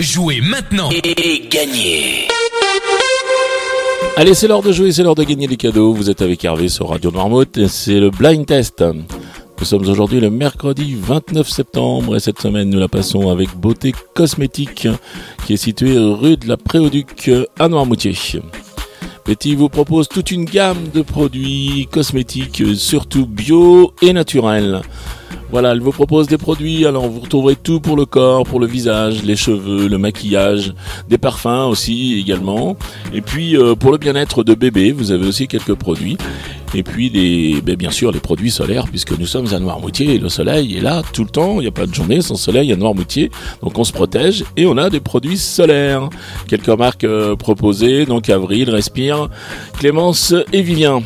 Jouez maintenant et gagnez Allez, c'est l'heure de jouer, c'est l'heure de gagner des cadeaux. Vous êtes avec Hervé sur Radio Noirmouth, c'est le blind test. Nous sommes aujourd'hui le mercredi 29 septembre et cette semaine nous la passons avec Beauté Cosmétique qui est située rue de la Préauduc à Noirmoutier. Betty vous propose toute une gamme de produits cosmétiques, surtout bio et naturels. Voilà, elle vous propose des produits, alors vous retrouverez tout pour le corps, pour le visage, les cheveux, le maquillage, des parfums aussi également. Et puis euh, pour le bien-être de bébé, vous avez aussi quelques produits. Et puis des, ben, bien sûr les produits solaires, puisque nous sommes à Noirmoutier et le soleil est là tout le temps, il n'y a pas de journée sans soleil à Noirmoutier, donc on se protège et on a des produits solaires. Quelques marques euh, proposées, donc Avril, Respire, Clémence et Vivien.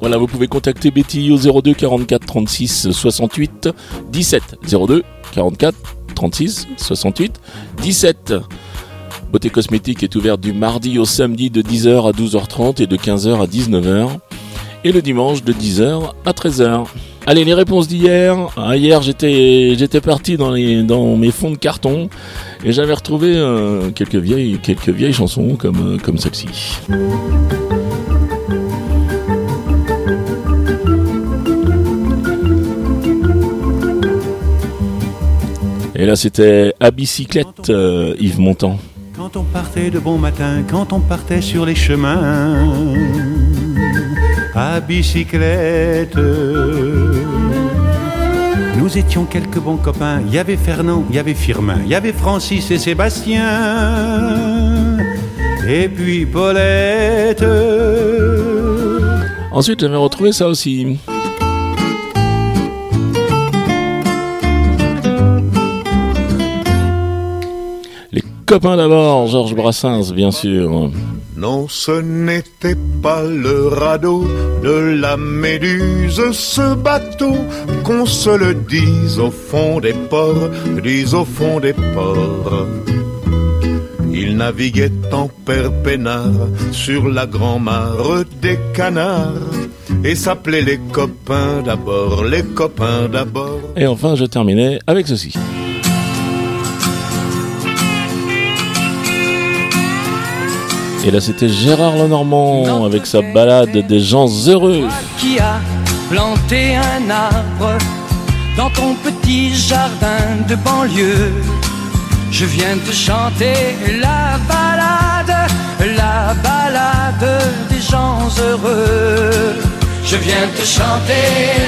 Voilà, vous pouvez contacter Betty au 02 44 36 68 17. 02 44 36 68 17. Beauté cosmétique est ouverte du mardi au samedi de 10h à 12h30 et de 15h à 19h. Et le dimanche de 10h à 13h. Allez, les réponses d'hier. Ah, hier, j'étais, j'étais parti dans, les, dans mes fonds de carton et j'avais retrouvé euh, quelques, vieilles, quelques vieilles chansons comme, euh, comme celle-ci. Et là, c'était à bicyclette, euh, Yves Montand. Quand on partait de bon matin, quand on partait sur les chemins, à bicyclette, nous étions quelques bons copains. Il y avait Fernand, il y avait Firmin, il y avait Francis et Sébastien, et puis Paulette. Ensuite, j'avais retrouvé ça aussi. Les copains d'abord, Georges Brassens, bien sûr. Non, ce n'était pas le radeau de la Méduse, ce bateau, qu'on se le dise au fond des ports, dise au fond des ports. Il naviguait en père peinard sur la grand-mare des canards et s'appelait les copains d'abord, les copains d'abord. Et enfin, je terminais avec ceci. Et là, c'était Gérard Lenormand avec sa balade des gens heureux. Qui a planté un arbre dans ton petit jardin de banlieue? Je viens te chanter la balade, la balade des gens heureux. Je viens te chanter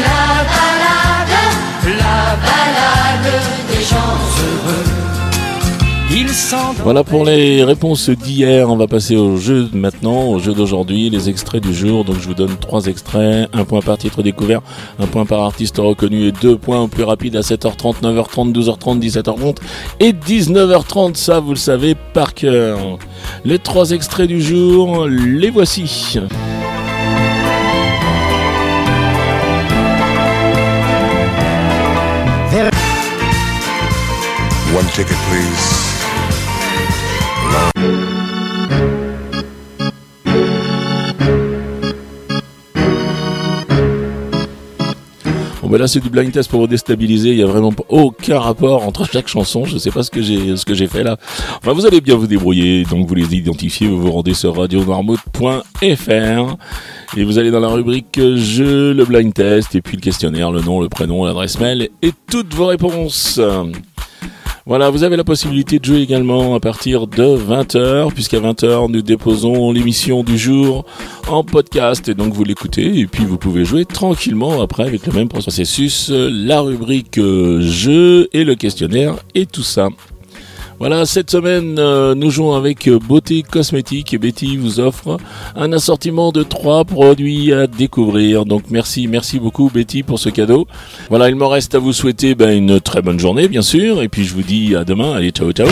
la balade, la balade des gens heureux. Voilà pour les réponses d'hier. On va passer au jeu de maintenant, au jeu d'aujourd'hui, les extraits du jour. Donc je vous donne trois extraits, un point par titre découvert, un point par artiste reconnu et deux points au plus rapide à 7h30, 9h30, 12h30, 17h30 et 19h30. Ça, vous le savez par cœur. Les trois extraits du jour, les voici. One ticket, please. Ben là c'est du blind test pour vous déstabiliser, il y a vraiment aucun rapport entre chaque chanson, je sais pas ce que j'ai ce que j'ai fait là. Enfin vous allez bien vous débrouiller, donc vous les identifiez, vous vous rendez sur radionoirmouth.fr et vous allez dans la rubrique jeu, le blind test et puis le questionnaire, le nom, le prénom, l'adresse mail et toutes vos réponses. Voilà, vous avez la possibilité de jouer également à partir de 20h, puisqu'à 20h, nous déposons l'émission du jour en podcast, et donc vous l'écoutez, et puis vous pouvez jouer tranquillement après avec le même processus, la rubrique euh, jeu et le questionnaire et tout ça. Voilà, cette semaine, euh, nous jouons avec euh, Beauté Cosmétique et Betty vous offre un assortiment de trois produits à découvrir. Donc merci, merci beaucoup Betty pour ce cadeau. Voilà, il me reste à vous souhaiter ben, une très bonne journée bien sûr, et puis je vous dis à demain. Allez, ciao ciao